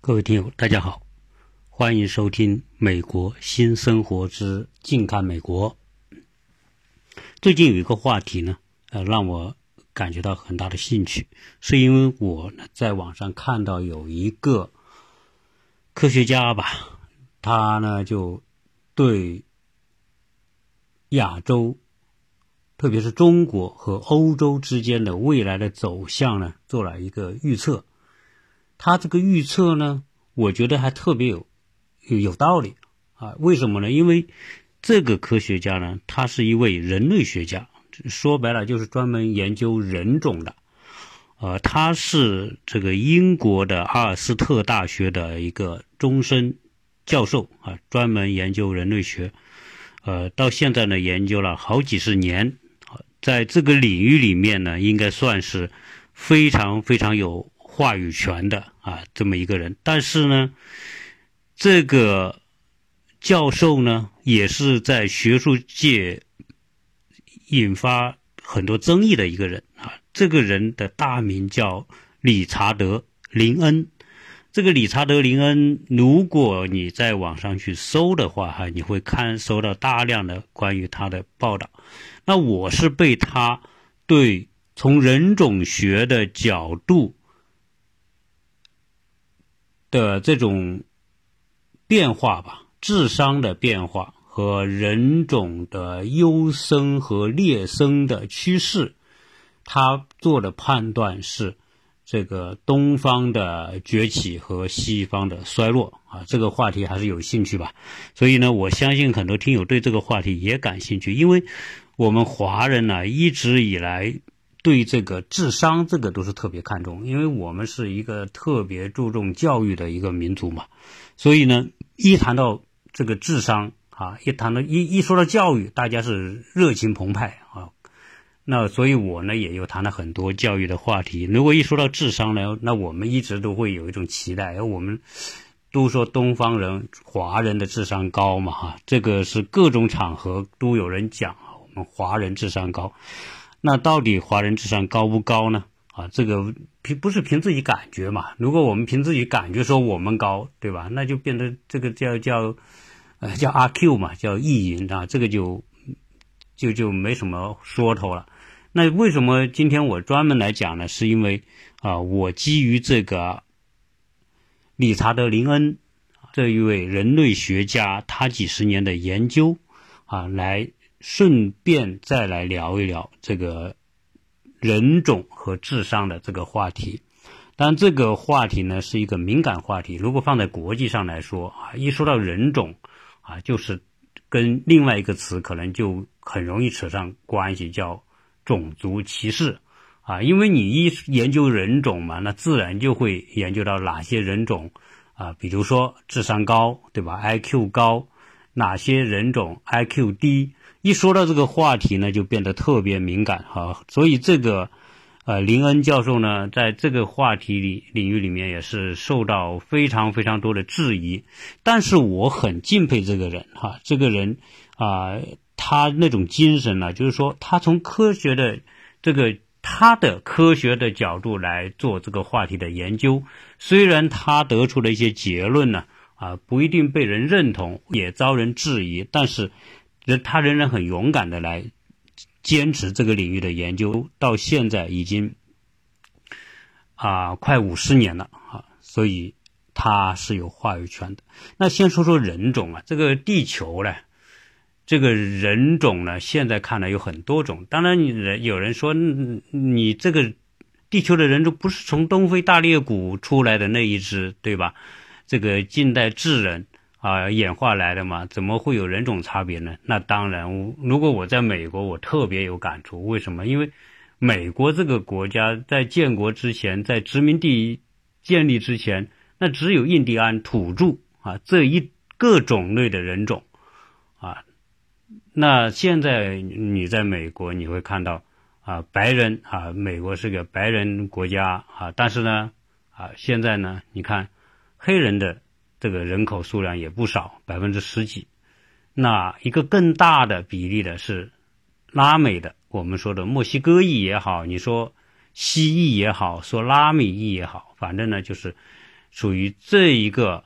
各位听友，大家好，欢迎收听《美国新生活之近看美国》。最近有一个话题呢，呃，让我感觉到很大的兴趣，是因为我呢在网上看到有一个科学家吧，他呢就对亚洲，特别是中国和欧洲之间的未来的走向呢，做了一个预测。他这个预测呢，我觉得还特别有有道理啊？为什么呢？因为这个科学家呢，他是一位人类学家，说白了就是专门研究人种的。呃，他是这个英国的阿尔斯特大学的一个终身教授啊，专门研究人类学。呃，到现在呢，研究了好几十年，在这个领域里面呢，应该算是非常非常有。话语权的啊，这么一个人，但是呢，这个教授呢，也是在学术界引发很多争议的一个人啊。这个人的大名叫理查德·林恩。这个理查德·林恩，如果你在网上去搜的话，哈，你会看搜到大量的关于他的报道。那我是被他对从人种学的角度。的这种变化吧，智商的变化和人种的优生和劣生的趋势，他做的判断是这个东方的崛起和西方的衰落啊。这个话题还是有兴趣吧？所以呢，我相信很多听友对这个话题也感兴趣，因为我们华人呢一直以来。对这个智商，这个都是特别看重，因为我们是一个特别注重教育的一个民族嘛，所以呢，一谈到这个智商啊，一谈到一一说到教育，大家是热情澎湃啊。那所以我呢，也有谈了很多教育的话题。如果一说到智商呢，那我们一直都会有一种期待，而我们都说东方人、华人的智商高嘛，哈，这个是各种场合都有人讲啊我们华人智商高。那到底华人智商高不高呢？啊，这个凭不是凭自己感觉嘛？如果我们凭自己感觉说我们高，对吧？那就变得这个叫叫，呃，叫阿 Q 嘛，叫意淫啊，这个就就就没什么说头了。那为什么今天我专门来讲呢？是因为啊，我基于这个理查德·林恩这一位人类学家他几十年的研究啊来。顺便再来聊一聊这个人种和智商的这个话题，但这个话题呢是一个敏感话题。如果放在国际上来说啊，一说到人种啊，就是跟另外一个词可能就很容易扯上关系，叫种族歧视啊。因为你一研究人种嘛，那自然就会研究到哪些人种啊，比如说智商高，对吧？IQ 高，哪些人种 IQ 低？一说到这个话题呢，就变得特别敏感哈，所以这个，呃，林恩教授呢，在这个话题里领域里面也是受到非常非常多的质疑。但是我很敬佩这个人哈，这个人啊，他那种精神呢，就是说他从科学的这个他的科学的角度来做这个话题的研究，虽然他得出的一些结论呢，啊，不一定被人认同，也遭人质疑，但是。他仍然很勇敢的来坚持这个领域的研究，到现在已经啊快五十年了啊，所以他是有话语权的。那先说说人种啊，这个地球呢，这个人种呢，现在看来有很多种。当然，你有人说你这个地球的人种不是从东非大裂谷出来的那一只，对吧？这个近代智人。啊，演化来的嘛，怎么会有人种差别呢？那当然，如果我在美国，我特别有感触。为什么？因为美国这个国家在建国之前，在殖民地建立之前，那只有印第安土著啊这一个种类的人种啊。那现在你在美国，你会看到啊，白人啊，美国是个白人国家啊，但是呢啊，现在呢，你看黑人的。这个人口数量也不少，百分之十几。那一个更大的比例的是拉美的，我们说的墨西哥裔也好，你说西裔也好，说拉美裔也好，反正呢就是属于这一个，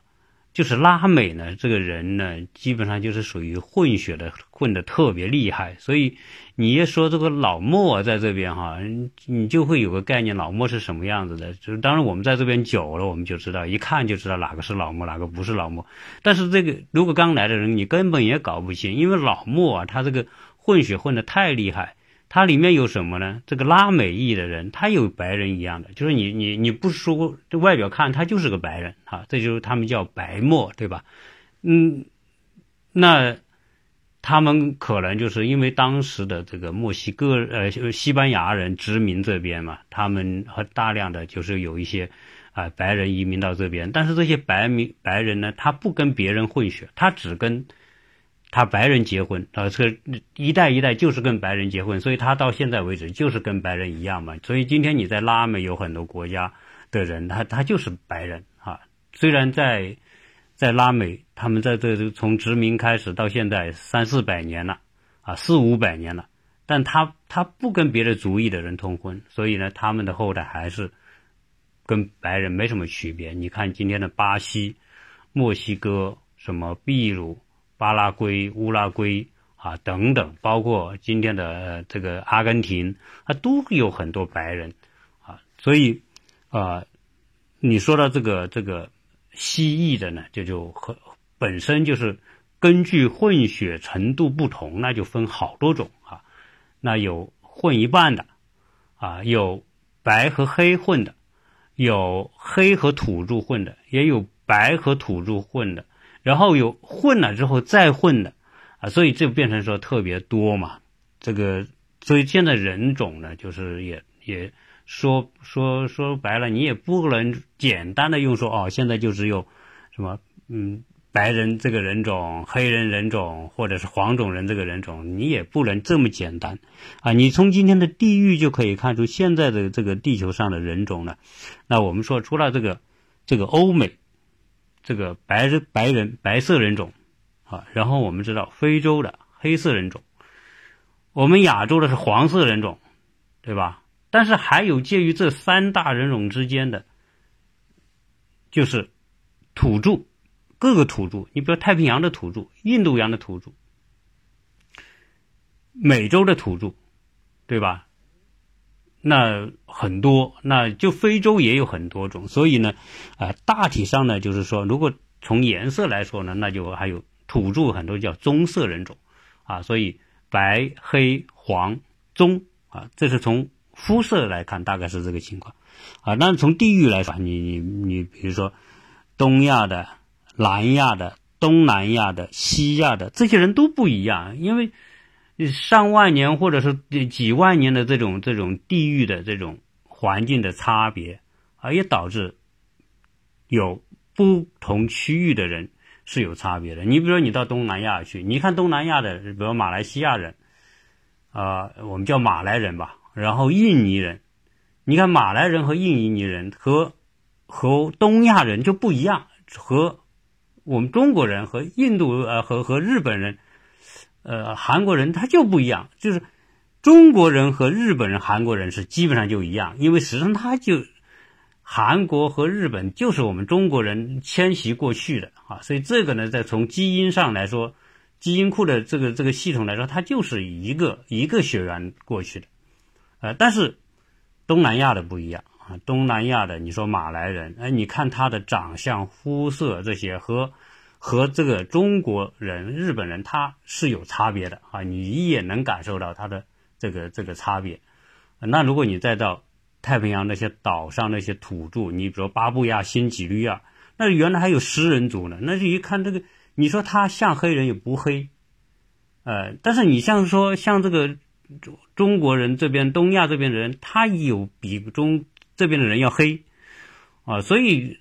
就是拉美呢，这个人呢，基本上就是属于混血的，混的特别厉害。所以你一说这个老莫在这边哈，你就会有个概念，老莫是什么样子的。就是当然我们在这边久了，我们就知道，一看就知道哪个是老莫，哪个不是老莫。但是这个如果刚来的人，你根本也搞不清，因为老莫啊，他这个混血混的太厉害。它里面有什么呢？这个拉美裔的人，他有白人一样的，就是你你你不说这外表看他就是个白人哈，这就是他们叫白墨，对吧？嗯，那他们可能就是因为当时的这个墨西哥呃西班牙人殖民这边嘛，他们和大量的就是有一些啊白人移民到这边，但是这些白民白人呢，他不跟别人混血，他只跟。他白人结婚啊，这一代一代就是跟白人结婚，所以他到现在为止就是跟白人一样嘛。所以今天你在拉美有很多国家的人，他他就是白人啊。虽然在在拉美，他们在这从殖民开始到现在三四百年了啊，四五百年了，但他他不跟别的族裔的人通婚，所以呢，他们的后代还是跟白人没什么区别。你看今天的巴西、墨西哥、什么秘鲁。巴拉圭、乌拉圭啊等等，包括今天的这个阿根廷啊，都有很多白人啊，所以啊，你说到这个这个蜥蜴的呢，就就和本身就是根据混血程度不同，那就分好多种啊，那有混一半的啊，有白和黑混的，有黑和土著混的，也有白和土著混的。然后有混了之后再混的，啊，所以就变成说特别多嘛。这个，所以现在人种呢，就是也也说说说白了，你也不能简单的用说哦，现在就只有什么嗯白人这个人种、黑人人种或者是黄种人这个人种，你也不能这么简单啊。你从今天的地域就可以看出现在的这个地球上的人种呢。那我们说除了这个这个欧美。这个白人白人白色人种，啊，然后我们知道非洲的黑色人种，我们亚洲的是黄色人种，对吧？但是还有介于这三大人种之间的，就是土著，各个土著，你比如太平洋的土著、印度洋的土著、美洲的土著，对吧？那很多，那就非洲也有很多种，所以呢，啊，大体上呢，就是说，如果从颜色来说呢，那就还有土著很多叫棕色人种，啊，所以白、黑、黄、棕，啊，这是从肤色来看，大概是这个情况，啊，那从地域来说，你你你，比如说东亚的、南亚的、东南亚的、西亚的这些人都不一样，因为。上万年或者是几万年的这种这种地域的这种环境的差别，啊，也导致有不同区域的人是有差别的。你比如说，你到东南亚去，你看东南亚的，比如马来西亚人，啊，我们叫马来人吧，然后印尼人，你看马来人和印尼人和和东亚人就不一样，和我们中国人和印度呃和和日本人。呃，韩国人他就不一样，就是中国人和日本人、韩国人是基本上就一样，因为实际上他就韩国和日本就是我们中国人迁徙过去的啊，所以这个呢，在从基因上来说，基因库的这个这个系统来说，它就是一个一个血缘过去的，呃，但是东南亚的不一样啊，东南亚的你说马来人，哎，你看他的长相、肤色这些和。和这个中国人、日本人他是有差别的啊，你一眼能感受到他的这个这个差别。那如果你再到太平洋那些岛上那些土著，你比如巴布亚新几内亚，那原来还有食人族呢，那就一看这个，你说他像黑人也不黑，呃，但是你像说像这个中中国人这边、东亚这边的人，他有比中这边的人要黑啊，所以。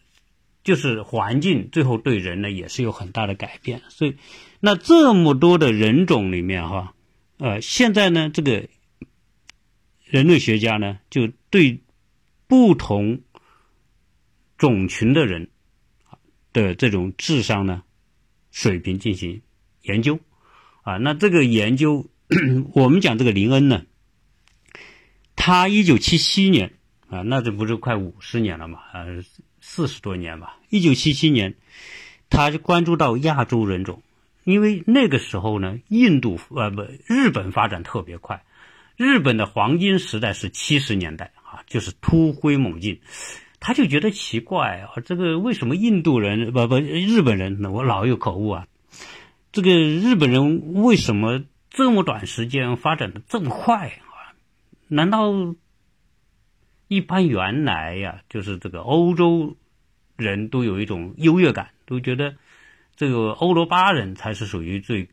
就是环境最后对人呢也是有很大的改变，所以那这么多的人种里面哈，呃，现在呢这个人类学家呢就对不同种群的人的这种智商呢水平进行研究啊，那这个研究 我们讲这个林恩呢，他一九七七年啊，那这不是快五十年了嘛啊。四十多年吧，一九七七年，他就关注到亚洲人种，因为那个时候呢，印度呃不，日本发展特别快，日本的黄金时代是七十年代啊，就是突飞猛进，他就觉得奇怪啊，这个为什么印度人不不日本人？我老有口误啊，这个日本人为什么这么短时间发展的这么快啊？难道？一般原来呀，就是这个欧洲人都有一种优越感，都觉得这个欧罗巴人才是属于最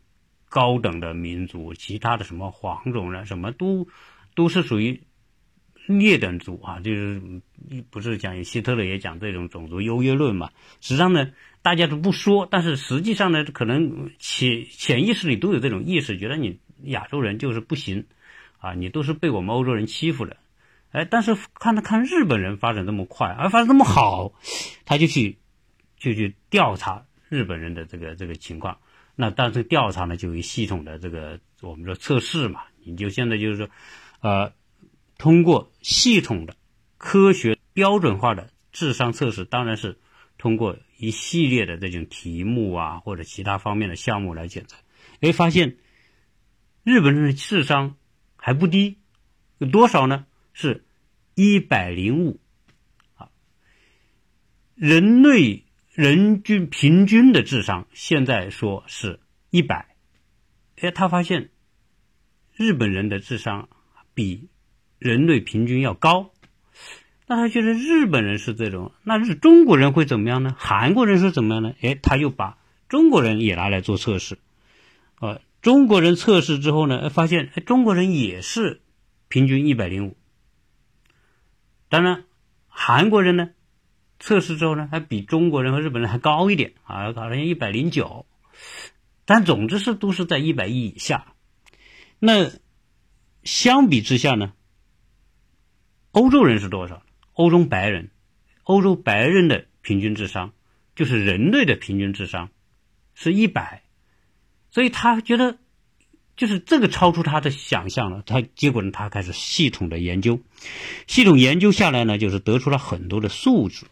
高等的民族，其他的什么黄种人什么都都是属于劣等族啊，就是不是讲希特勒也讲这种种族优越论嘛？实际上呢，大家都不说，但是实际上呢，可能潜潜意识里都有这种意识，觉得你亚洲人就是不行啊，你都是被我们欧洲人欺负的。哎，但是看他看日本人发展这么快，而发展这么好，他就去就去调查日本人的这个这个情况。那但是调查呢，就有系统的这个我们说测试嘛。你就现在就是说，呃，通过系统的、科学标准化的智商测试，当然是通过一系列的这种题目啊，或者其他方面的项目来检测。哎，发现日本人的智商还不低，有多少呢？是。一百零五，啊，人类人均平均的智商现在说是一百，哎，他发现日本人的智商比人类平均要高，那他觉得日本人是这种，那是中国人会怎么样呢？韩国人是怎么样呢？哎，他又把中国人也拿来做测试，啊，中国人测试之后呢，发现中国人也是平均一百零五。当然，韩国人呢，测试之后呢，还比中国人和日本人还高一点啊，好像一百零九，但总之是都是在一百一以下。那相比之下呢，欧洲人是多少？欧洲白人，欧洲白人的平均智商就是人类的平均智商是一百，所以他觉得。就是这个超出他的想象了，他结果呢，他开始系统的研究，系统研究下来呢，就是得出了很多的数字。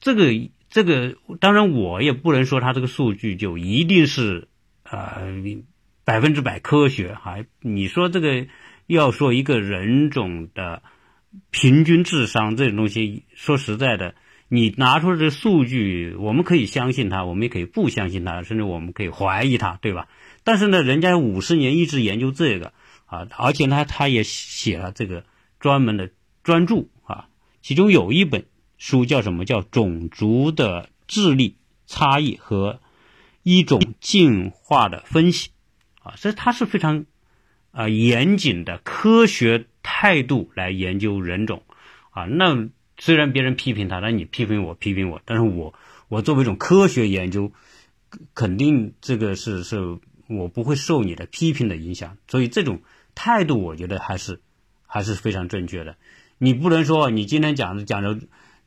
这个这个，当然我也不能说他这个数据就一定是呃百分之百科学哈。你说这个要说一个人种的平均智商这种东西，说实在的，你拿出这数据，我们可以相信他，我们也可以不相信他，甚至我们可以怀疑他，对吧？但是呢，人家五十年一直研究这个啊，而且呢，他也写了这个专门的专著啊，其中有一本书叫什么叫《种族的智力差异和一种进化的分析》啊，所以他是非常啊严谨的科学态度来研究人种啊。那虽然别人批评他，那你批评我，批评我，但是我我作为一种科学研究，肯定这个是是。我不会受你的批评的影响，所以这种态度我觉得还是还是非常正确的。你不能说你今天讲讲的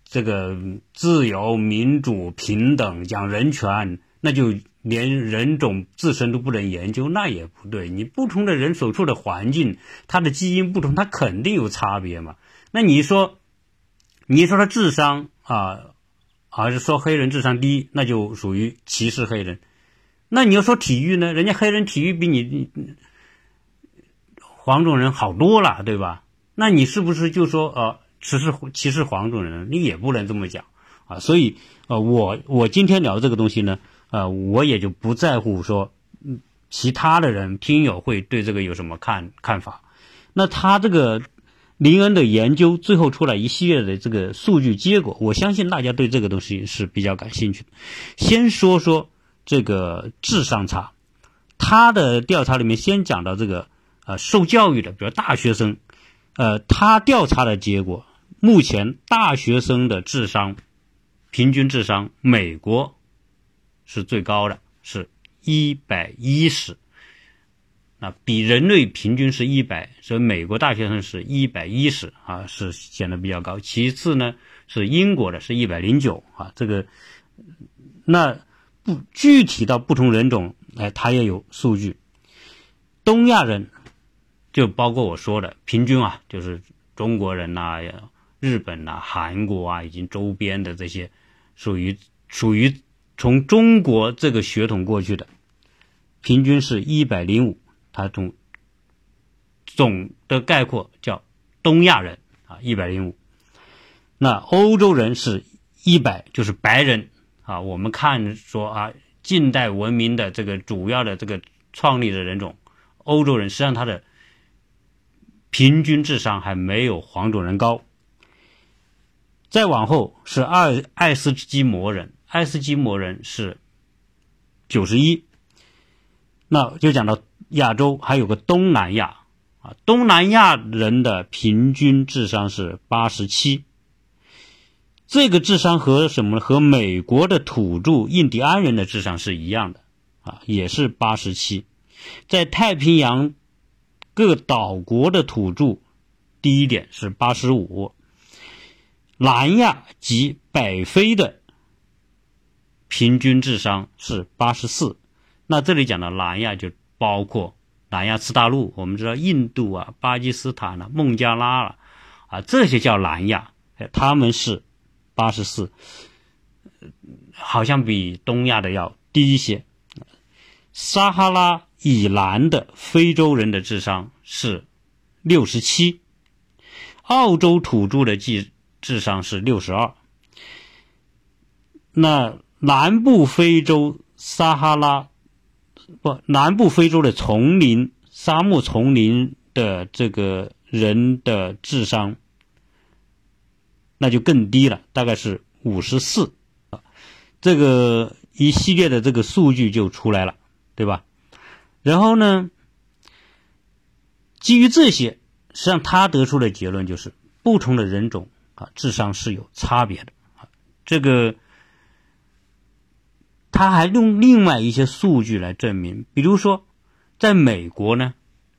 这个自由、民主、平等，讲人权，那就连人种自身都不能研究，那也不对。你不同的人所处的环境，他的基因不同，他肯定有差别嘛。那你说，你说他智商啊，还是说黑人智商低，那就属于歧视黑人。那你要说体育呢？人家黑人体育比你黄种人好多了，对吧？那你是不是就说呃歧视歧视黄种人？你也不能这么讲啊。所以呃，我我今天聊这个东西呢，呃，我也就不在乎说其他的人听友会对这个有什么看看法。那他这个林恩的研究最后出来一系列的这个数据结果，我相信大家对这个东西是比较感兴趣的。先说说。这个智商差，他的调查里面先讲到这个呃受教育的，比如大学生，呃，他调查的结果，目前大学生的智商平均智商，美国是最高的，是一百一十，啊，比人类平均是一百，所以美国大学生是一百一十啊，是显得比较高。其次呢，是英国的是一百零九啊，这个那。不具体到不同人种，哎，他也有数据。东亚人就包括我说的平均啊，就是中国人呐、日本呐、韩国啊，以及周边的这些属于属于从中国这个血统过去的，平均是一百零五，它总总的概括叫东亚人啊，一百零五。那欧洲人是一百，就是白人啊。我们看说啊，近代文明的这个主要的这个创立的人种，欧洲人实际上他的平均智商还没有黄种人高。再往后是爱爱斯基摩人，爱斯基摩人是九十一，那就讲到亚洲还有个东南亚啊，东南亚人的平均智商是八十七，这个智商和什么和美国的土著印第安人的智商是一样的啊，也是八十七，在太平洋各岛国的土著第一点是八十五。南亚及北非的平均智商是八十四，那这里讲的南亚就包括南亚次大陆，我们知道印度啊、巴基斯坦啊、孟加拉了啊，这些叫南亚，他们是八十四，好像比东亚的要低一些。撒哈拉以南的非洲人的智商是六十七，澳洲土著的智。智商是六十二。那南部非洲撒哈拉不，南部非洲的丛林、沙漠丛林的这个人的智商，那就更低了，大概是五十四。这个一系列的这个数据就出来了，对吧？然后呢，基于这些，实际上他得出的结论就是，不同的人种。啊，智商是有差别的啊。这个他还用另外一些数据来证明，比如说，在美国呢，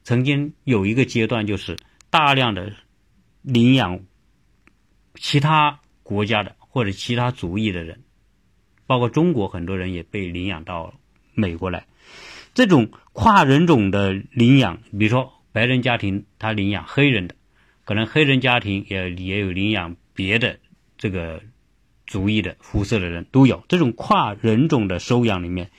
曾经有一个阶段，就是大量的领养其他国家的或者其他族裔的人，包括中国很多人也被领养到美国来。这种跨人种的领养，比如说白人家庭他领养黑人的。可能黑人家庭也也有领养别的这个族裔的肤色的人都有这种跨人种的收养里面，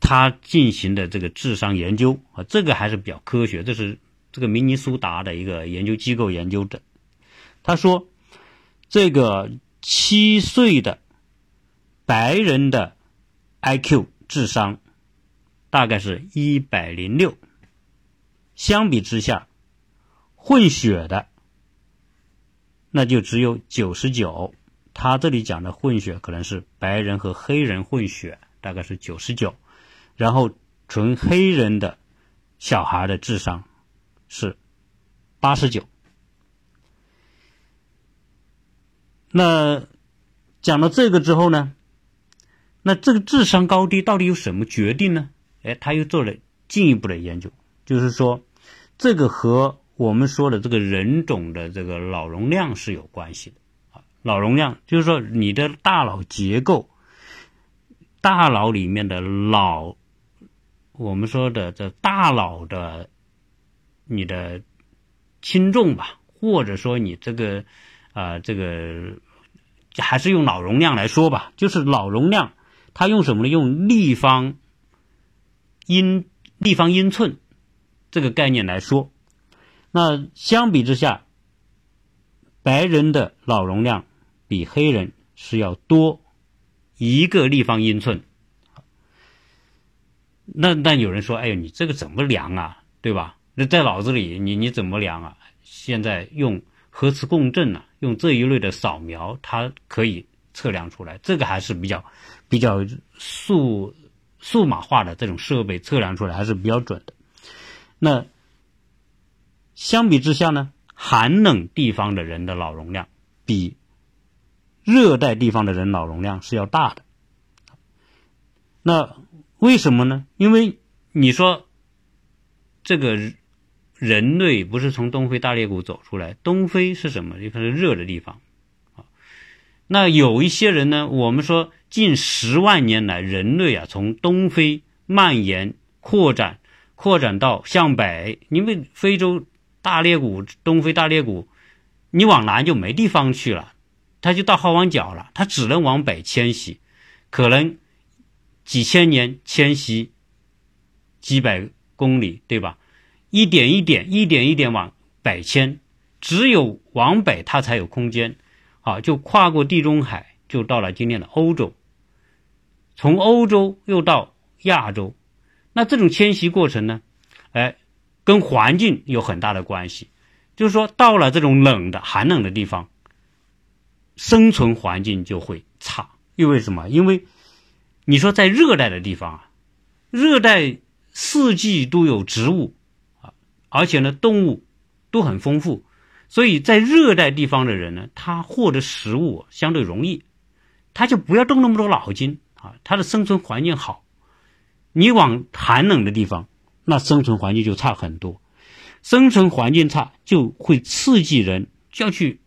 他进行的这个智商研究啊，这个还是比较科学。这是这个明尼苏达的一个研究机构研究的，他说这个七岁的白人的 IQ 智商大概是一百零六，相比之下。混血的，那就只有九十九。他这里讲的混血可能是白人和黑人混血，大概是九十九。然后纯黑人的小孩的智商是八十九。那讲到这个之后呢，那这个智商高低到底由什么决定呢？哎，他又做了进一步的研究，就是说这个和我们说的这个人种的这个脑容量是有关系的啊，脑容量就是说你的大脑结构，大脑里面的脑，我们说的这大脑的你的轻重吧，或者说你这个啊这个还是用脑容量来说吧，就是脑容量，它用什么呢？用立方英立方英寸这个概念来说。那相比之下，白人的脑容量比黑人是要多一个立方英寸。那那有人说：“哎呦，你这个怎么量啊？对吧？那在脑子里，你你怎么量啊？现在用核磁共振啊，用这一类的扫描，它可以测量出来。这个还是比较比较数数码化的这种设备测量出来还是比较准的。那。相比之下呢，寒冷地方的人的脑容量比热带地方的人脑容量是要大的。那为什么呢？因为你说这个人类不是从东非大裂谷走出来，东非是什么？地方是热的地方啊。那有一些人呢，我们说近十万年来，人类啊从东非蔓延、扩展、扩展到向北，因为非洲。大裂谷，东非大裂谷，你往南就没地方去了，他就到好望角了，他只能往北迁徙，可能几千年迁徙几百公里，对吧？一点一点，一点一点往北迁，只有往北它才有空间，啊，就跨过地中海，就到了今天的欧洲，从欧洲又到亚洲，那这种迁徙过程呢，哎，跟环境有很大的关系，就是说到了这种冷的、寒冷的地方。生存环境就会差，因为什么？因为你说在热带的地方啊，热带四季都有植物，而且呢动物都很丰富，所以在热带地方的人呢，他获得食物相对容易，他就不要动那么多脑筋啊，他的生存环境好。你往寒冷的地方，那生存环境就差很多，生存环境差就会刺激人就要去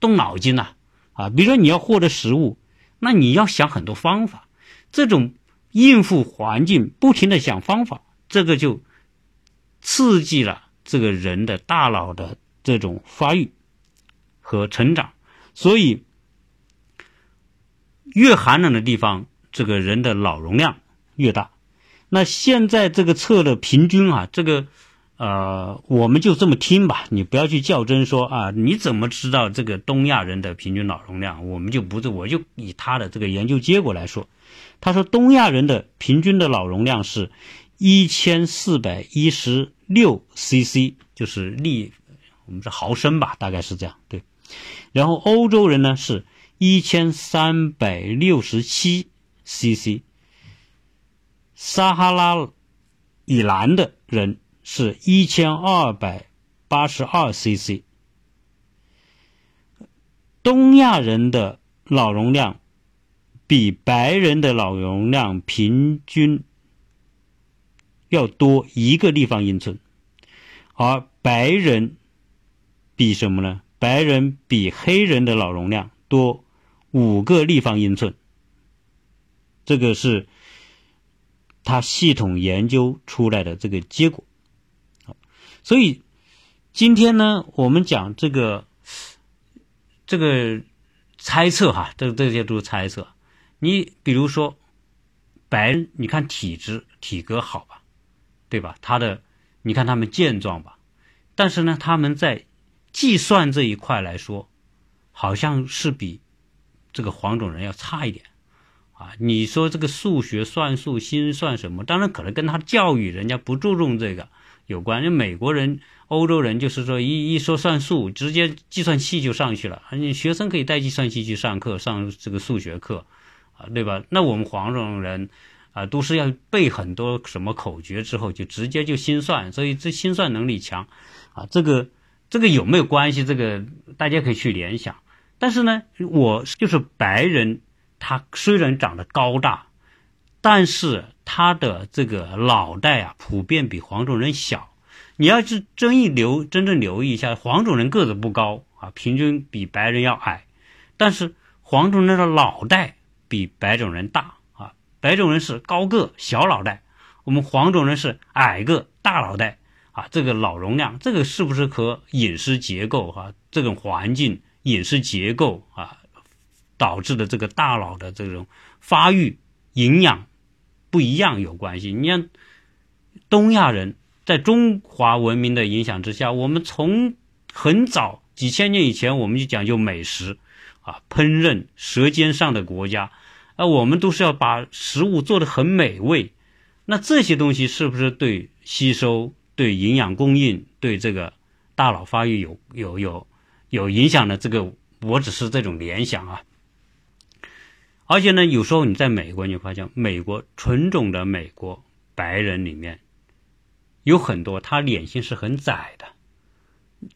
动脑筋呐。啊，比如说你要获得食物，那你要想很多方法，这种应付环境，不停的想方法，这个就刺激了这个人的大脑的这种发育和成长。所以，越寒冷的地方，这个人的脑容量越大。那现在这个测的平均啊，这个。呃，我们就这么听吧，你不要去较真说啊，你怎么知道这个东亚人的平均脑容量？我们就不是，我就以他的这个研究结果来说，他说东亚人的平均的脑容量是一千四百一十六 cc，就是立，我们是毫升吧，大概是这样，对。然后欧洲人呢是一千三百六十七 cc，撒哈拉以南的人。是一千二百八十二 cc。东亚人的脑容量比白人的脑容量平均要多一个立方英寸，而白人比什么呢？白人比黑人的脑容量多五个立方英寸。这个是他系统研究出来的这个结果。所以，今天呢，我们讲这个这个猜测哈，这这些都是猜测。你比如说，白，你看体质体格好吧，对吧？他的，你看他们健壮吧，但是呢，他们在计算这一块来说，好像是比这个黄种人要差一点啊。你说这个数学、算术、心算什么，当然可能跟他教育，人家不注重这个。有关，就美国人、欧洲人，就是说一一说算术，直接计算器就上去了。你学生可以带计算器去上课，上这个数学课，啊，对吧？那我们黄种人，啊，都是要背很多什么口诀之后，就直接就心算，所以这心算能力强，啊，这个这个有没有关系？这个大家可以去联想。但是呢，我就是白人，他虽然长得高大，但是。他的这个脑袋啊，普遍比黄种人小。你要是真一留，真正留意一下，黄种人个子不高啊，平均比白人要矮，但是黄种人的脑袋比白种人大。白种人是高个小脑袋，我们黄种人是矮个大脑袋啊。这个脑容量，这个是不是和饮食结构哈，这种环境饮食结构啊导致的这个大脑的这种发育营养？不一样有关系。你像，东亚人在中华文明的影响之下，我们从很早几千年以前，我们就讲究美食啊，烹饪舌尖上的国家啊，我们都是要把食物做得很美味。那这些东西是不是对吸收、对营养供应、对这个大脑发育有有有有影响的？这个我只是这种联想啊。而且呢，有时候你在美国，你发现美国纯种的美国白人里面，有很多他脸型是很窄的，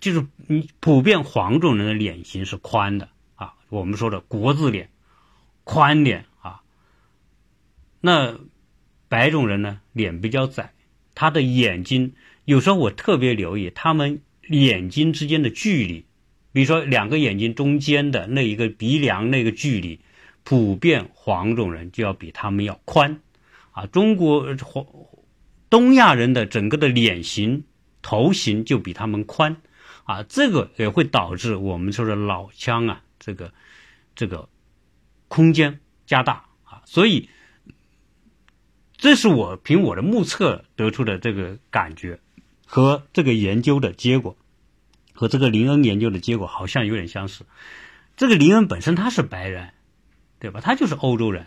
就是你普遍黄种人的脸型是宽的啊，我们说的国字脸、宽脸。那白种人呢，脸比较窄，他的眼睛有时候我特别留意他们眼睛之间的距离，比如说两个眼睛中间的那一个鼻梁那个距离。普遍黄种人就要比他们要宽，啊，中国黄东亚人的整个的脸型头型就比他们宽，啊，这个也会导致我们说的老腔啊，这个这个空间加大。啊，所以这是我凭我的目测得出的这个感觉，和这个研究的结果，和这个林恩研究的结果好像有点相似。这个林恩本身他是白人，对吧？他就是欧洲人。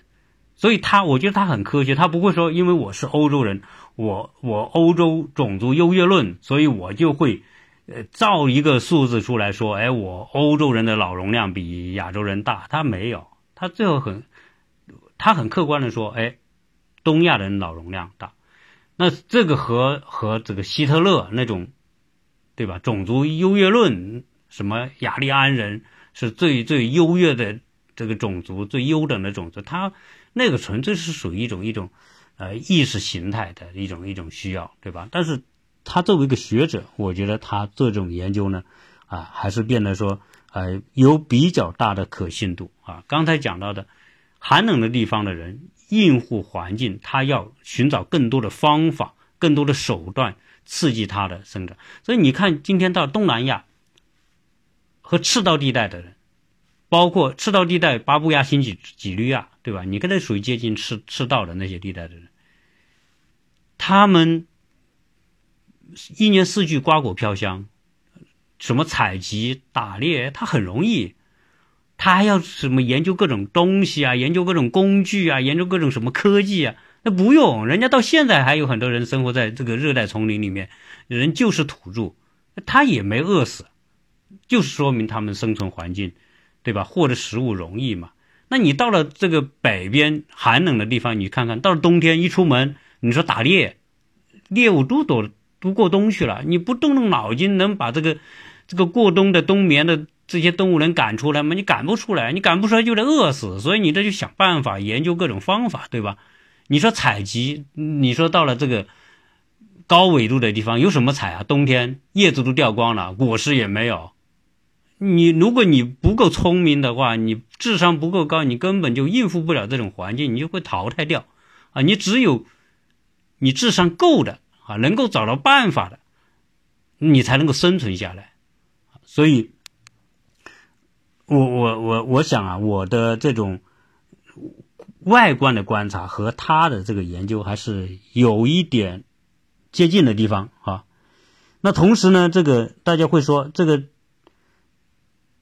所以他，我觉得他很科学，他不会说，因为我是欧洲人，我我欧洲种族优越论，所以我就会，呃，造一个数字出来说，哎，我欧洲人的脑容量比亚洲人大，他没有，他最后很，他很客观的说，哎，东亚人脑容量大，那这个和和这个希特勒那种，对吧？种族优越论，什么雅利安人是最最优越的这个种族，最优等的种族，他。那个纯粹是属于一种一种，呃，意识形态的一种一种需要，对吧？但是，他作为一个学者，我觉得他这种研究呢，啊，还是变得说，呃，有比较大的可信度啊。刚才讲到的，寒冷的地方的人应付环境，他要寻找更多的方法、更多的手段刺激它的生长。所以你看，今天到东南亚和赤道地带的人。包括赤道地带，巴布亚新几几内亚，对吧？你跟他属于接近赤赤道的那些地带的人，他们一年四季瓜果飘香，什么采集、打猎，他很容易。他还要什么研究各种东西啊，研究各种工具啊，研究各种什么科技啊？那不用，人家到现在还有很多人生活在这个热带丛林里面，人就是土著，他也没饿死，就是说明他们生存环境。对吧？获得食物容易嘛？那你到了这个北边寒冷的地方，你看看到了冬天一出门，你说打猎，猎物都躲都过冬去了，你不动动脑筋能把这个这个过冬的冬眠的这些动物能赶出来吗？你赶不出来，你赶不出来就得饿死，所以你这就想办法研究各种方法，对吧？你说采集，你说到了这个高纬度的地方有什么采啊？冬天叶子都掉光了，果实也没有。你如果你不够聪明的话，你智商不够高，你根本就应付不了这种环境，你就会淘汰掉，啊！你只有你智商够的啊，能够找到办法的，你才能够生存下来。所以，我我我我想啊，我的这种外观的观察和他的这个研究还是有一点接近的地方啊。那同时呢，这个大家会说这个。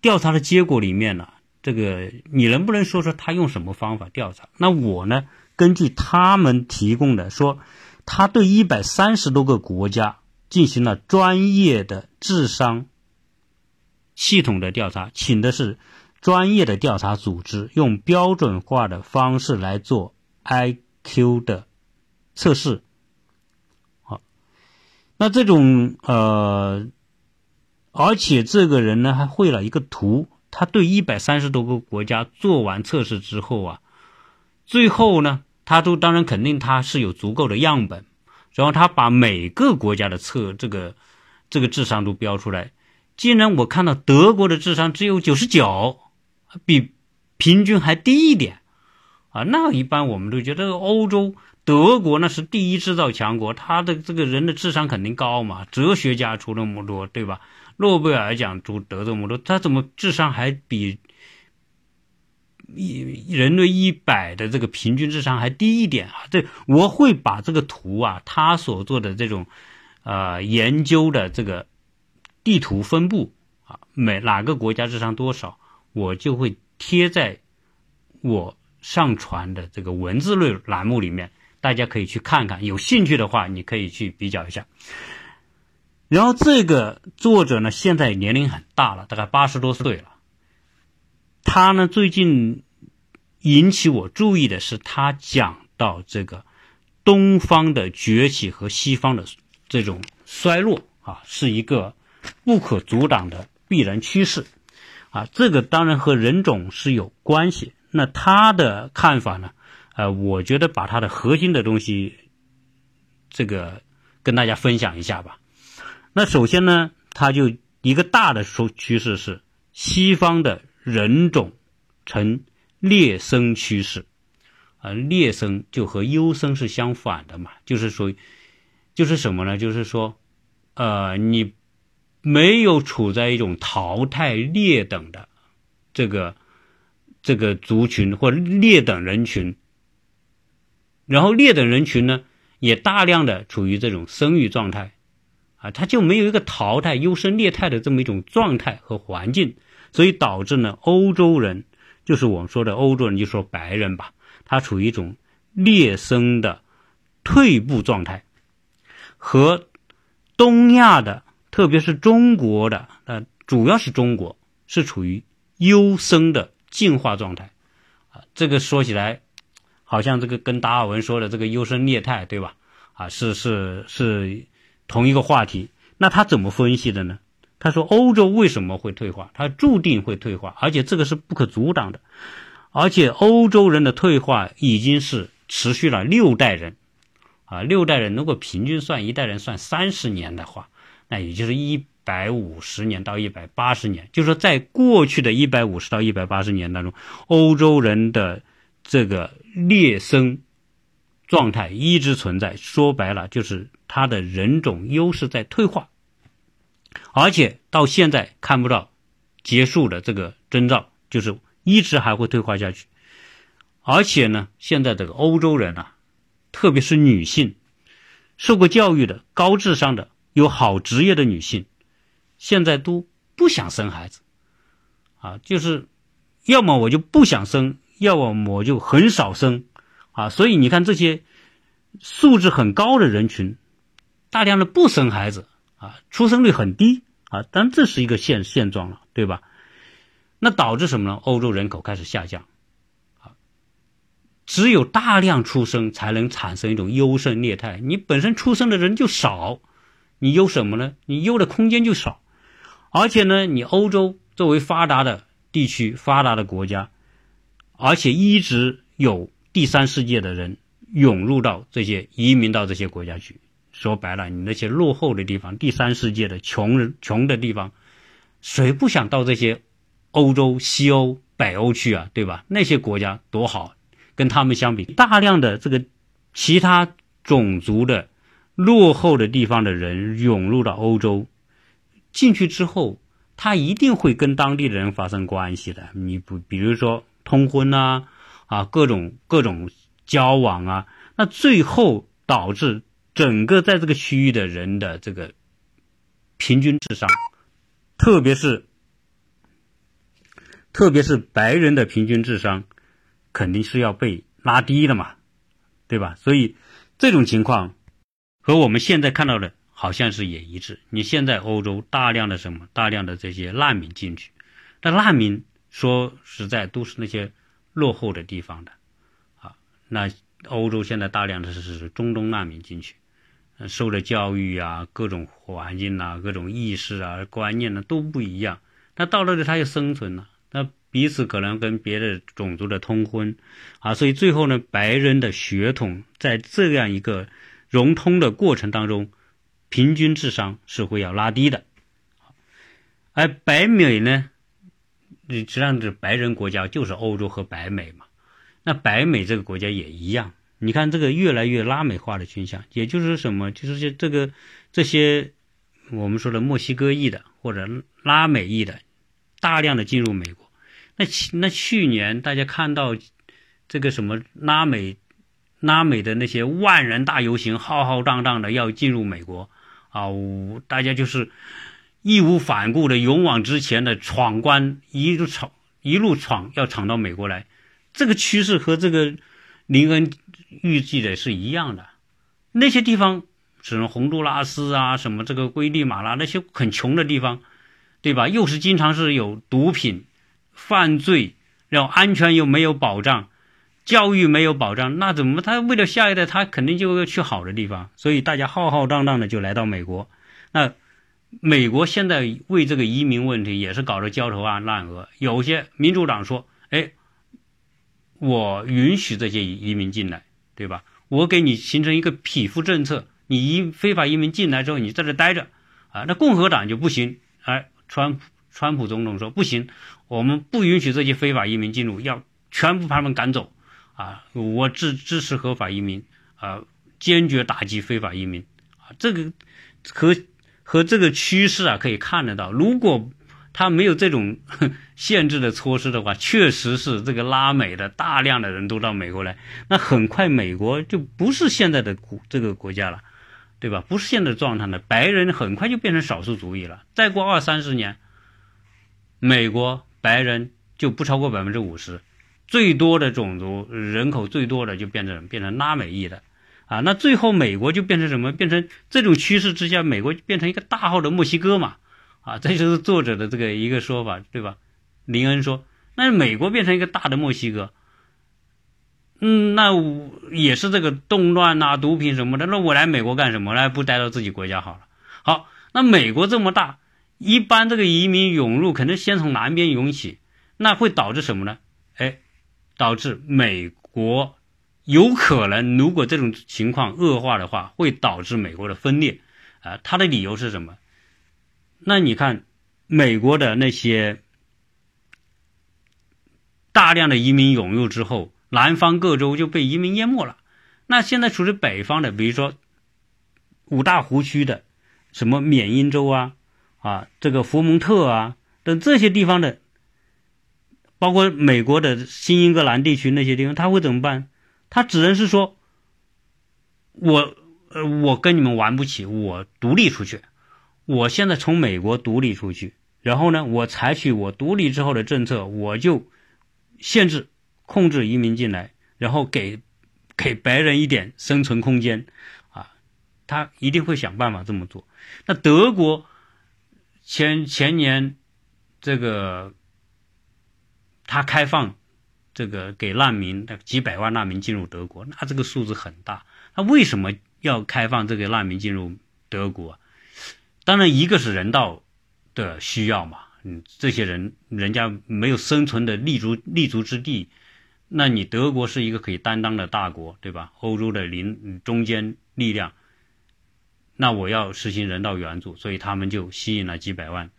调查的结果里面呢，这个你能不能说说他用什么方法调查？那我呢，根据他们提供的说，他对一百三十多个国家进行了专业的智商系统的调查，请的是专业的调查组织，用标准化的方式来做 IQ 的测试。好，那这种呃。而且这个人呢，还绘了一个图。他对一百三十多个国家做完测试之后啊，最后呢，他都当然肯定他是有足够的样本，然后他把每个国家的测这个这个智商都标出来。竟然我看到德国的智商只有九十九，比平均还低一点啊！那一般我们都觉得欧洲德国那是第一制造强国，他的这个人的智商肯定高嘛，哲学家出那么多，对吧？诺贝尔奖出得这么多，他怎么智商还比一人类一百的这个平均智商还低一点啊？这我会把这个图啊，他所做的这种呃研究的这个地图分布啊，每哪个国家智商多少，我就会贴在我上传的这个文字类栏目里面，大家可以去看看。有兴趣的话，你可以去比较一下。然后这个作者呢，现在年龄很大了，大概八十多岁了。他呢，最近引起我注意的是，他讲到这个东方的崛起和西方的这种衰落啊，是一个不可阻挡的必然趋势啊。这个当然和人种是有关系。那他的看法呢？呃，我觉得把他的核心的东西，这个跟大家分享一下吧。那首先呢，他就一个大的趋趋势是西方的人种呈劣生趋势，啊，劣生就和优生是相反的嘛，就是说，就是什么呢？就是说，呃，你没有处在一种淘汰劣等的这个这个族群或劣等人群，然后劣等人群呢也大量的处于这种生育状态，啊，他就没有一个淘汰优胜劣汰的这么一种状态和环境，所以导致呢欧洲人，就是我们说的欧洲人，就说白人吧，他处于一种劣生的退步状态，和东亚的，特别是中国的，呃，主要是中国是处于优生的。进化状态，啊，这个说起来，好像这个跟达尔文说的这个优胜劣汰，对吧？啊，是是是同一个话题。那他怎么分析的呢？他说欧洲为什么会退化？他注定会退化，而且这个是不可阻挡的。而且欧洲人的退化已经是持续了六代人，啊，六代人如果平均算一代人算三十年的话，那也就是一。百五十年到一百八十年，就是说，在过去的一百五十到一百八十年当中，欧洲人的这个劣生状态一直存在。说白了，就是他的人种优势在退化，而且到现在看不到结束的这个征兆，就是一直还会退化下去。而且呢，现在这个欧洲人啊，特别是女性，受过教育的、高智商的、有好职业的女性。现在都不想生孩子，啊，就是要么我就不想生，要么我就很少生，啊，所以你看这些素质很高的人群，大量的不生孩子，啊，出生率很低，啊，但这是一个现现状了，对吧？那导致什么呢？欧洲人口开始下降，啊，只有大量出生才能产生一种优胜劣汰，你本身出生的人就少，你优什么呢？你优的空间就少。而且呢，你欧洲作为发达的地区、发达的国家，而且一直有第三世界的人涌入到这些移民到这些国家去。说白了，你那些落后的地方、第三世界的穷人、穷的地方，谁不想到这些欧洲、西欧、北欧去啊？对吧？那些国家多好，跟他们相比，大量的这个其他种族的落后的地方的人涌入到欧洲。进去之后，他一定会跟当地的人发生关系的。你不，比如说通婚啊，啊，各种各种交往啊，那最后导致整个在这个区域的人的这个平均智商，特别是特别是白人的平均智商，肯定是要被拉低的嘛，对吧？所以这种情况和我们现在看到的。好像是也一致。你现在欧洲大量的什么，大量的这些难民进去，那难民说实在都是那些落后的地方的，啊，那欧洲现在大量的是是中东难民进去，受的教育啊，各种环境啊，各种意识啊，观念呢都不一样。那到那里他又生存了，那彼此可能跟别的种族的通婚，啊，所以最后呢，白人的血统在这样一个融通的过程当中。平均智商是会要拉低的，而北美呢，你实际上是白人国家，就是欧洲和北美嘛。那北美这个国家也一样，你看这个越来越拉美化的倾向，也就是什么，就是这这个这些我们说的墨西哥裔的或者拉美裔的，大量的进入美国。那去那去年大家看到这个什么拉美拉美的那些万人大游行，浩浩荡荡的要进入美国。啊，大家就是义无反顾的勇往直前的闯关，一路闯一路闯，要闯到美国来。这个趋势和这个林恩预计的是一样的。那些地方，什么洪都拉斯啊，什么这个危地马拉那些很穷的地方，对吧？又是经常是有毒品、犯罪，然后安全又没有保障。教育没有保障，那怎么？他为了下一代，他肯定就要去好的地方。所以大家浩浩荡荡的就来到美国。那美国现在为这个移民问题也是搞得焦头烂额。有些民主党说：“哎，我允许这些移民进来，对吧？我给你形成一个匹夫政策，你移非法移民进来之后，你在这待着啊。”那共和党就不行。哎，川川普总统说：“不行，我们不允许这些非法移民进入，要全部把他们赶走。”啊，我支支持合法移民，啊，坚决打击非法移民，啊，这个和和这个趋势啊可以看得到。如果他没有这种 限制的措施的话，确实是这个拉美的大量的人都到美国来，那很快美国就不是现在的国这个国家了，对吧？不是现在状态了，白人很快就变成少数族裔了。再过二三十年，美国白人就不超过百分之五十，最多的种族人口最多的就变成变成拉美裔的。啊，那最后美国就变成什么？变成这种趋势之下，美国变成一个大号的墨西哥嘛？啊，这就是作者的这个一个说法，对吧？林恩说，那美国变成一个大的墨西哥，嗯，那也是这个动乱呐、毒品什么的。那我来美国干什么？来不待到自己国家好了。好，那美国这么大，一般这个移民涌入肯定先从南边涌起，那会导致什么呢？导致美国。有可能，如果这种情况恶化的话，会导致美国的分裂，啊，他的理由是什么？那你看，美国的那些大量的移民涌入之后，南方各州就被移民淹没了。那现在处于北方的，比如说五大湖区的，什么缅因州啊，啊，这个佛蒙特啊等这些地方的，包括美国的新英格兰地区那些地方，他会怎么办？他只能是说，我呃，我跟你们玩不起，我独立出去。我现在从美国独立出去，然后呢，我采取我独立之后的政策，我就限制、控制移民进来，然后给给白人一点生存空间啊。他一定会想办法这么做。那德国前前年这个他开放。这个给难民的几百万难民进入德国，那这个数字很大。那为什么要开放这个难民进入德国？当然，一个是人道的需要嘛。嗯，这些人人家没有生存的立足立足之地，那你德国是一个可以担当的大国，对吧？欧洲的邻中间力量，那我要实行人道援助，所以他们就吸引了几百万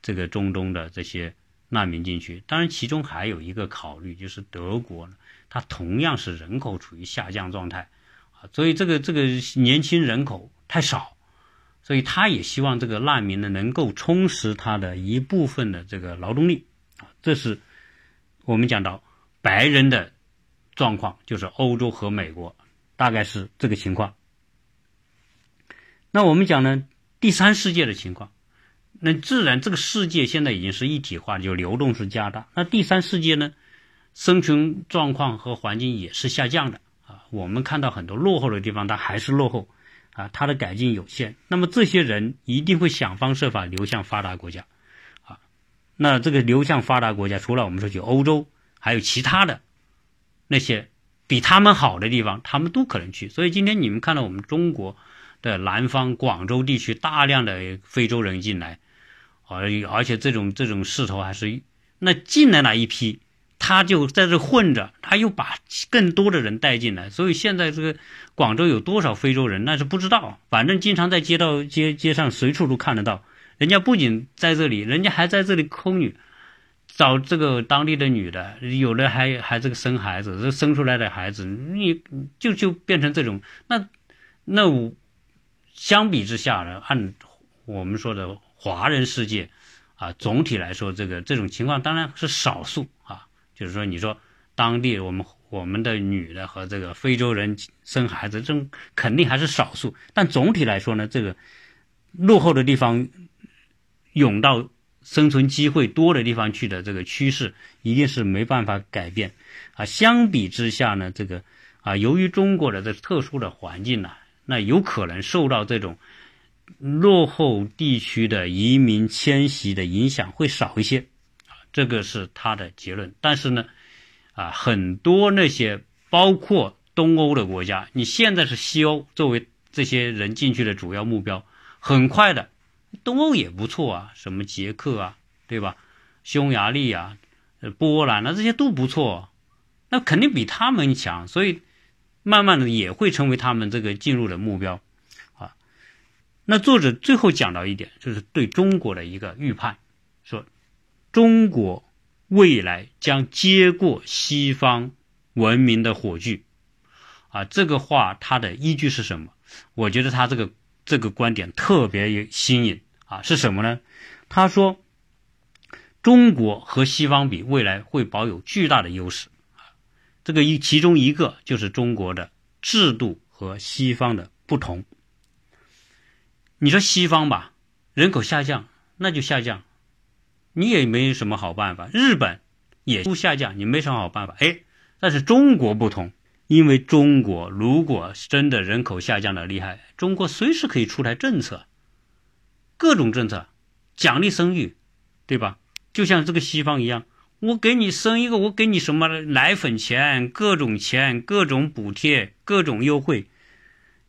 这个中东的这些。难民进去，当然其中还有一个考虑，就是德国呢，它同样是人口处于下降状态，啊，所以这个这个年轻人口太少，所以他也希望这个难民呢能够充实他的一部分的这个劳动力，啊，这是我们讲到白人的状况，就是欧洲和美国大概是这个情况。那我们讲呢，第三世界的情况。那自然，这个世界现在已经是一体化，就流动是加大。那第三世界呢，生存状况和环境也是下降的啊。我们看到很多落后的地方，它还是落后啊，它的改进有限。那么这些人一定会想方设法流向发达国家啊。那这个流向发达国家，除了我们说去欧洲，还有其他的那些比他们好的地方，他们都可能去。所以今天你们看到我们中国的南方广州地区大量的非洲人进来。而而且这种这种势头还是，那进来那一批，他就在这混着，他又把更多的人带进来，所以现在这个广州有多少非洲人，那是不知道。反正经常在街道街街上随处都看得到，人家不仅在这里，人家还在这里空女，找这个当地的女的，有的还还这个生孩子，这生出来的孩子，你就就变成这种，那那我相比之下呢，按我们说的。华人世界，啊，总体来说，这个这种情况当然是少数啊。就是说，你说当地我们我们的女的和这个非洲人生孩子，这种肯定还是少数。但总体来说呢，这个落后的地方涌到生存机会多的地方去的这个趋势，一定是没办法改变啊。相比之下呢，这个啊，由于中国的这特殊的环境呢，那有可能受到这种。落后地区的移民迁徙的影响会少一些，啊，这个是他的结论。但是呢，啊，很多那些包括东欧的国家，你现在是西欧作为这些人进去的主要目标，很快的，东欧也不错啊，什么捷克啊，对吧？匈牙利啊，波兰啊，这些都不错，那肯定比他们强，所以慢慢的也会成为他们这个进入的目标。啊那作者最后讲到一点，就是对中国的一个预判，说中国未来将接过西方文明的火炬，啊，这个话他的依据是什么？我觉得他这个这个观点特别新颖啊，是什么呢？他说，中国和西方比，未来会保有巨大的优势。这个一其中一个就是中国的制度和西方的不同。你说西方吧，人口下降，那就下降，你也没什么好办法。日本也不下降，你没什么好办法。哎，但是中国不同，因为中国如果真的人口下降的厉害，中国随时可以出台政策，各种政策奖励生育，对吧？就像这个西方一样，我给你生一个，我给你什么奶粉钱、各种钱、各种补贴、各种优惠。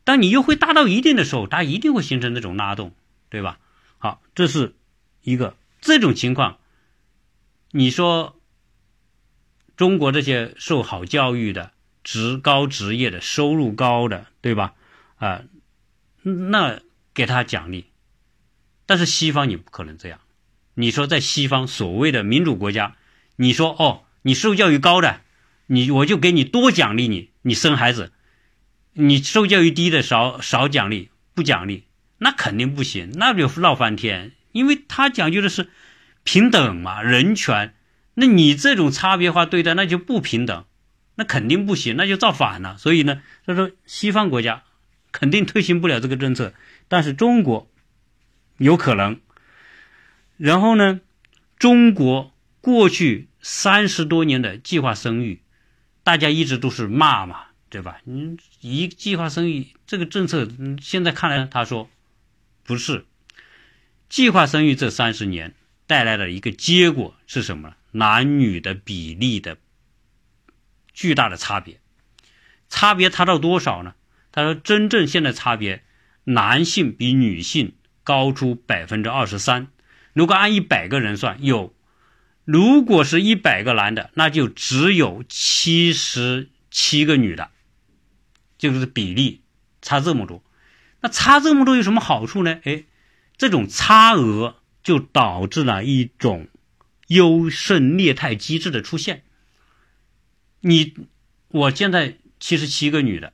当你优惠大到一定的时候，它一定会形成这种拉动，对吧？好，这是一个这种情况。你说中国这些受好教育的、职高职业的、收入高的，对吧？啊，那给他奖励。但是西方你不可能这样。你说在西方所谓的民主国家，你说哦，你受教育高的，你我就给你多奖励你，你生孩子。你受教育低的少少奖励不奖励，那肯定不行，那就闹翻天。因为他讲究的是平等嘛，人权。那你这种差别化对待，那就不平等，那肯定不行，那就造反了。所以呢，他说西方国家肯定推行不了这个政策，但是中国有可能。然后呢，中国过去三十多年的计划生育，大家一直都是骂嘛。对吧？你一计划生育这个政策，现在看来，他说不是计划生育这三十年带来的一个结果是什么？男女的比例的巨大的差别，差别差到多少呢？他说，真正现在差别，男性比女性高出百分之二十三。如果按一百个人算，有如果是一百个男的，那就只有七十七个女的。就是比例差这么多，那差这么多有什么好处呢？哎，这种差额就导致了一种优胜劣汰机制的出现。你我现在七十七个女的，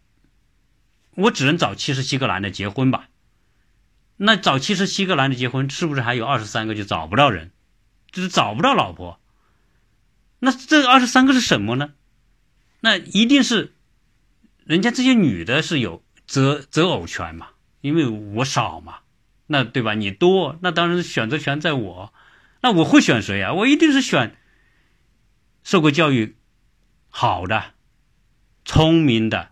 我只能找七十七个男的结婚吧？那找七十七个男的结婚，是不是还有二十三个就找不到人，就是找不到老婆？那这二十三个是什么呢？那一定是。人家这些女的是有择择偶权嘛，因为我少嘛，那对吧？你多，那当然选择权在我，那我会选谁啊？我一定是选受过教育好的、聪明的、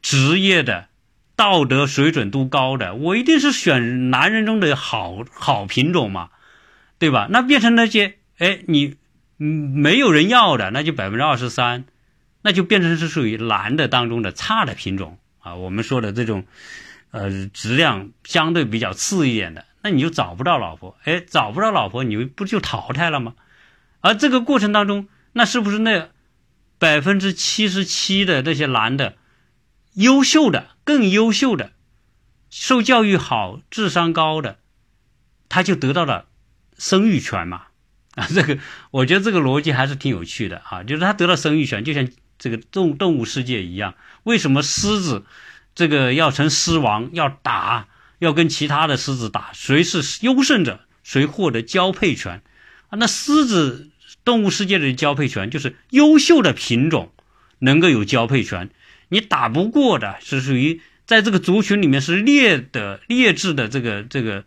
职业的、道德水准都高的，我一定是选男人中的好好品种嘛，对吧？那变成那些哎，你没有人要的，那就百分之二十三。那就变成是属于男的当中的差的品种啊，我们说的这种，呃，质量相对比较次一点的，那你就找不到老婆，哎，找不到老婆，你不就淘汰了吗？而这个过程当中，那是不是那百分之七十七的那些男的，优秀的、更优秀的、受教育好、智商高的，他就得到了生育权嘛？啊，这个我觉得这个逻辑还是挺有趣的啊，就是他得到生育权，就像。这个动动物世界一样，为什么狮子这个要成狮王，要打，要跟其他的狮子打，谁是优胜者，谁获得交配权啊？那狮子动物世界的交配权就是优秀的品种能够有交配权，你打不过的是属于在这个族群里面是劣的劣质的这个这个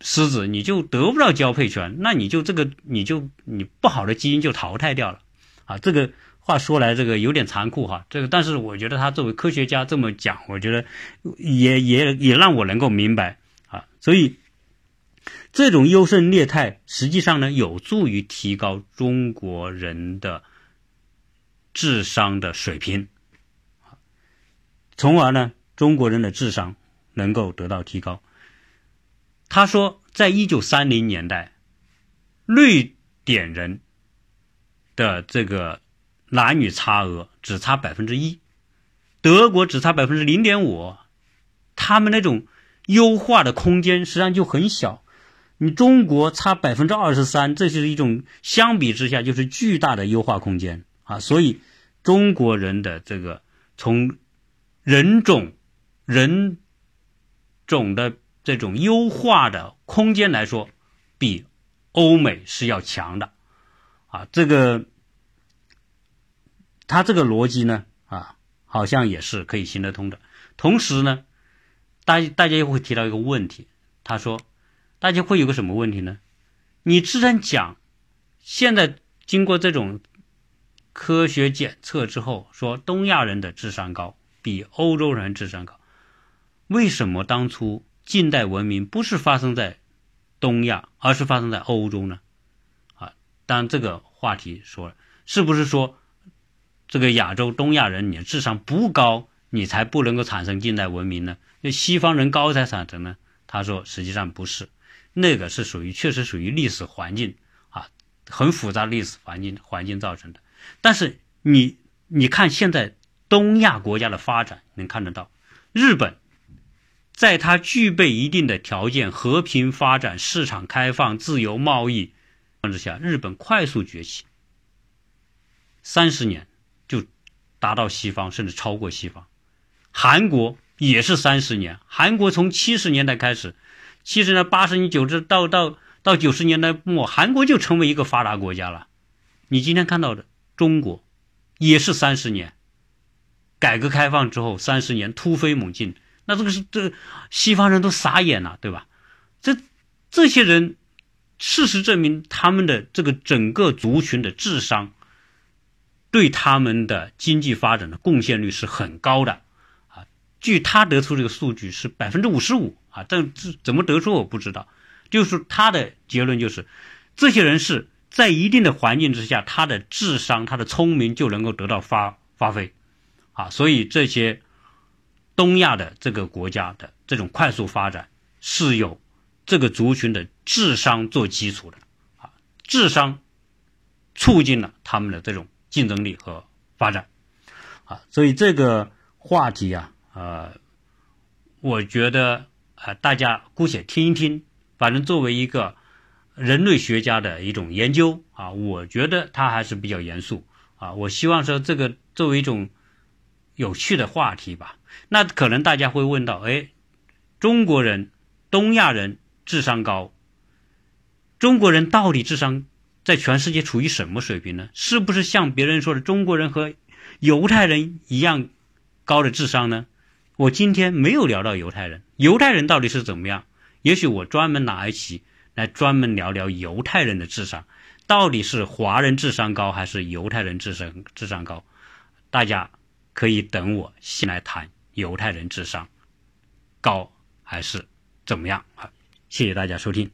狮子，你就得不到交配权，那你就这个你就你不好的基因就淘汰掉了啊，这个。话说来，这个有点残酷哈。这个，但是我觉得他作为科学家这么讲，我觉得也也也让我能够明白啊。所以，这种优胜劣汰实际上呢，有助于提高中国人的智商的水平，从而呢，中国人的智商能够得到提高。他说，在一九三零年代，瑞典人的这个。男女差额只差百分之一，德国只差百分之零点五，他们那种优化的空间实际上就很小。你中国差百分之二十三，这是一种相比之下就是巨大的优化空间啊！所以中国人的这个从人种人种的这种优化的空间来说，比欧美是要强的，啊，这个他这个逻辑呢，啊，好像也是可以行得通的。同时呢，大大家又会提到一个问题，他说，大家会有个什么问题呢？你既然讲，现在经过这种科学检测之后，说东亚人的智商高，比欧洲人智商高，为什么当初近代文明不是发生在？东亚，而是发生在欧洲呢？啊，当这个话题说了，是不是说这个亚洲东亚人你的智商不高，你才不能够产生近代文明呢？那西方人高才产生呢？他说实际上不是，那个是属于确实属于历史环境啊，很复杂历史环境环境造成的。但是你你看现在东亚国家的发展，能看得到日本。在它具备一定的条件、和平发展、市场开放、自由贸易之下，日本快速崛起，三十年就达到西方，甚至超过西方。韩国也是三十年，韩国从七十年代开始，七十年、八十年、九十到到到九十年代末，韩国就成为一个发达国家了。你今天看到的中国，也是三十年，改革开放之后三十年突飞猛进。那这个是这西方人都傻眼了，对吧？这这些人，事实证明他们的这个整个族群的智商，对他们的经济发展的贡献率是很高的啊。据他得出这个数据是百分之五十五啊，这这怎么得出我不知道。就是他的结论就是，这些人是在一定的环境之下，他的智商、他的聪明就能够得到发发挥啊。所以这些。东亚的这个国家的这种快速发展是有这个族群的智商做基础的啊，智商促进了他们的这种竞争力和发展啊，所以这个话题啊，呃，我觉得啊，大家姑且听一听，反正作为一个人类学家的一种研究啊，我觉得它还是比较严肃啊，我希望说这个作为一种有趣的话题吧。那可能大家会问到：哎，中国人、东亚人智商高，中国人到底智商在全世界处于什么水平呢？是不是像别人说的中国人和犹太人一样高的智商呢？我今天没有聊到犹太人，犹太人到底是怎么样？也许我专门拿一期来专门聊聊犹太人的智商，到底是华人智商高还是犹太人智商智商高？大家可以等我先来谈。犹太人智商高还是怎么样啊？谢谢大家收听。